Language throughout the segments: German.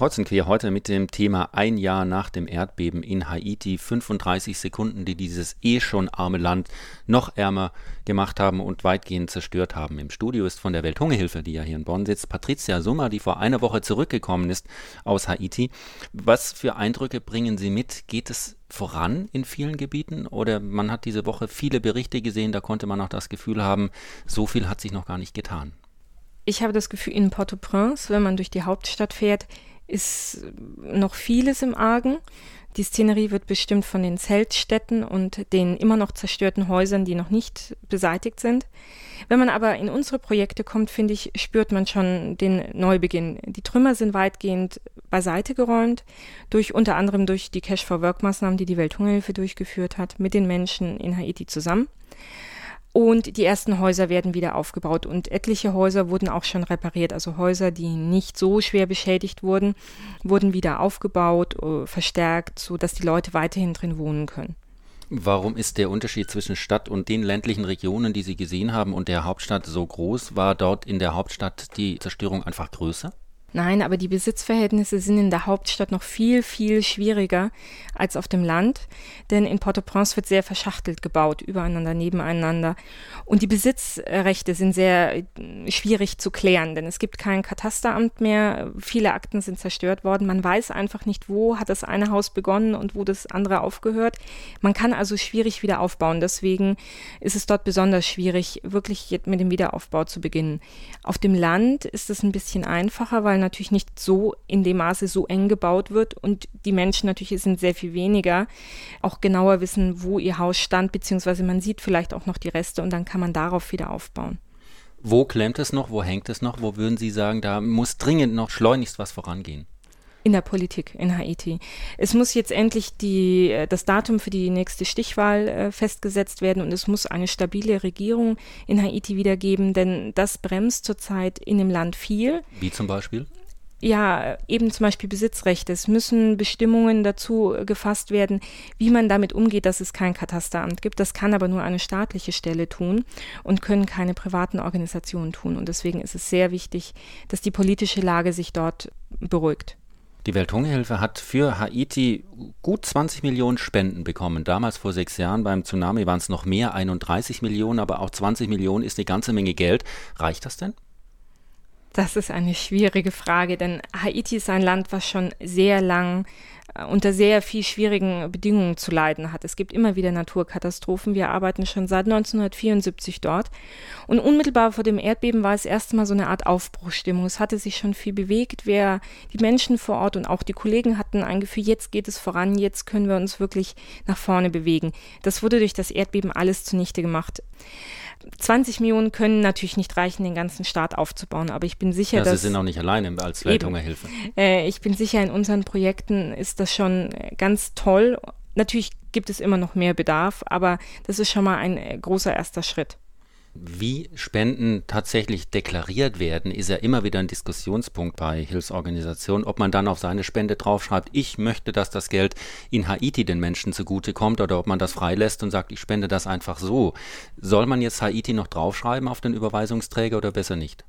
Kreuz und quer heute mit dem Thema ein Jahr nach dem Erdbeben in Haiti. 35 Sekunden, die dieses eh schon arme Land noch ärmer gemacht haben und weitgehend zerstört haben. Im Studio ist von der Welthungerhilfe, die ja hier in Bonn sitzt, Patricia Summer, die vor einer Woche zurückgekommen ist aus Haiti. Was für Eindrücke bringen Sie mit? Geht es voran in vielen Gebieten oder man hat diese Woche viele Berichte gesehen, da konnte man auch das Gefühl haben, so viel hat sich noch gar nicht getan. Ich habe das Gefühl, in Port-au-Prince, wenn man durch die Hauptstadt fährt, ist noch vieles im Argen. Die Szenerie wird bestimmt von den Zeltstätten und den immer noch zerstörten Häusern, die noch nicht beseitigt sind. Wenn man aber in unsere Projekte kommt, finde ich, spürt man schon den Neubeginn. Die Trümmer sind weitgehend beiseite geräumt, durch unter anderem durch die Cash for Work Maßnahmen, die die Welthungerhilfe durchgeführt hat, mit den Menschen in Haiti zusammen. Und die ersten Häuser werden wieder aufgebaut und etliche Häuser wurden auch schon repariert. Also Häuser, die nicht so schwer beschädigt wurden, wurden wieder aufgebaut, äh, verstärkt, sodass die Leute weiterhin drin wohnen können. Warum ist der Unterschied zwischen Stadt und den ländlichen Regionen, die Sie gesehen haben, und der Hauptstadt so groß? War dort in der Hauptstadt die Zerstörung einfach größer? Nein, aber die Besitzverhältnisse sind in der Hauptstadt noch viel, viel schwieriger als auf dem Land, denn in Port-au-Prince wird sehr verschachtelt gebaut, übereinander, nebeneinander. Und die Besitzrechte sind sehr äh, schwierig zu klären, denn es gibt kein Katasteramt mehr, viele Akten sind zerstört worden, man weiß einfach nicht, wo hat das eine Haus begonnen und wo das andere aufgehört. Man kann also schwierig wieder aufbauen, deswegen ist es dort besonders schwierig, wirklich mit dem Wiederaufbau zu beginnen. Auf dem Land ist es ein bisschen einfacher, weil natürlich nicht so in dem Maße so eng gebaut wird und die Menschen natürlich sind sehr viel weniger, auch genauer wissen, wo ihr Haus stand, beziehungsweise man sieht vielleicht auch noch die Reste und dann kann man darauf wieder aufbauen. Wo klemmt es noch? Wo hängt es noch? Wo würden Sie sagen, da muss dringend noch schleunigst was vorangehen? In der Politik in Haiti. Es muss jetzt endlich die, äh, das Datum für die nächste Stichwahl äh, festgesetzt werden und es muss eine stabile Regierung in Haiti wiedergeben, denn das bremst zurzeit in dem Land viel. Wie zum Beispiel? ja, eben zum Beispiel Besitzrechte. Es müssen Bestimmungen dazu gefasst werden, wie man damit umgeht, dass es kein Katasteramt gibt. Das kann aber nur eine staatliche Stelle tun und können keine privaten Organisationen tun. Und deswegen ist es sehr wichtig, dass die politische Lage sich dort beruhigt. Die Welthungerhilfe hat für Haiti gut 20 Millionen Spenden bekommen. Damals vor sechs Jahren beim Tsunami waren es noch mehr, 31 Millionen, aber auch 20 Millionen ist eine ganze Menge Geld. Reicht das denn? Das ist eine schwierige Frage, denn Haiti ist ein Land, was schon sehr lang unter sehr viel schwierigen Bedingungen zu leiden hat. Es gibt immer wieder Naturkatastrophen. Wir arbeiten schon seit 1974 dort. Und unmittelbar vor dem Erdbeben war es erstmal so eine Art Aufbruchstimmung. Es hatte sich schon viel bewegt. Wer, die Menschen vor Ort und auch die Kollegen hatten ein Gefühl, jetzt geht es voran, jetzt können wir uns wirklich nach vorne bewegen. Das wurde durch das Erdbeben alles zunichte gemacht. 20 Millionen können natürlich nicht reichen, den ganzen Staat aufzubauen, aber ich bin sicher, ja, dass... Sie sind auch nicht alleine als Welthungerhilfe. Äh, ich bin sicher, in unseren Projekten ist das schon ganz toll. Natürlich gibt es immer noch mehr Bedarf, aber das ist schon mal ein äh, großer erster Schritt. Wie Spenden tatsächlich deklariert werden, ist ja immer wieder ein Diskussionspunkt bei Hilfsorganisationen, ob man dann auf seine Spende draufschreibt, ich möchte, dass das Geld in Haiti den Menschen zugutekommt oder ob man das freilässt und sagt, ich spende das einfach so. Soll man jetzt Haiti noch draufschreiben auf den Überweisungsträger oder besser nicht?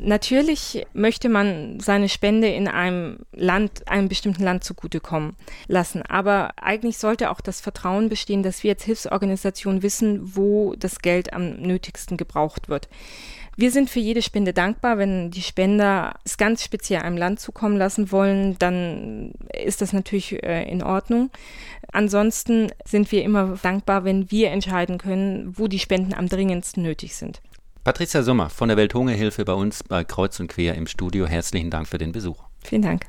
Natürlich möchte man seine Spende in einem Land, einem bestimmten Land zugutekommen lassen. Aber eigentlich sollte auch das Vertrauen bestehen, dass wir als Hilfsorganisation wissen, wo das Geld am nötigsten gebraucht wird. Wir sind für jede Spende dankbar. Wenn die Spender es ganz speziell einem Land zukommen lassen wollen, dann ist das natürlich äh, in Ordnung. Ansonsten sind wir immer dankbar, wenn wir entscheiden können, wo die Spenden am dringendsten nötig sind. Patricia Sommer von der Welthungerhilfe bei uns bei Kreuz und Quer im Studio. Herzlichen Dank für den Besuch. Vielen Dank.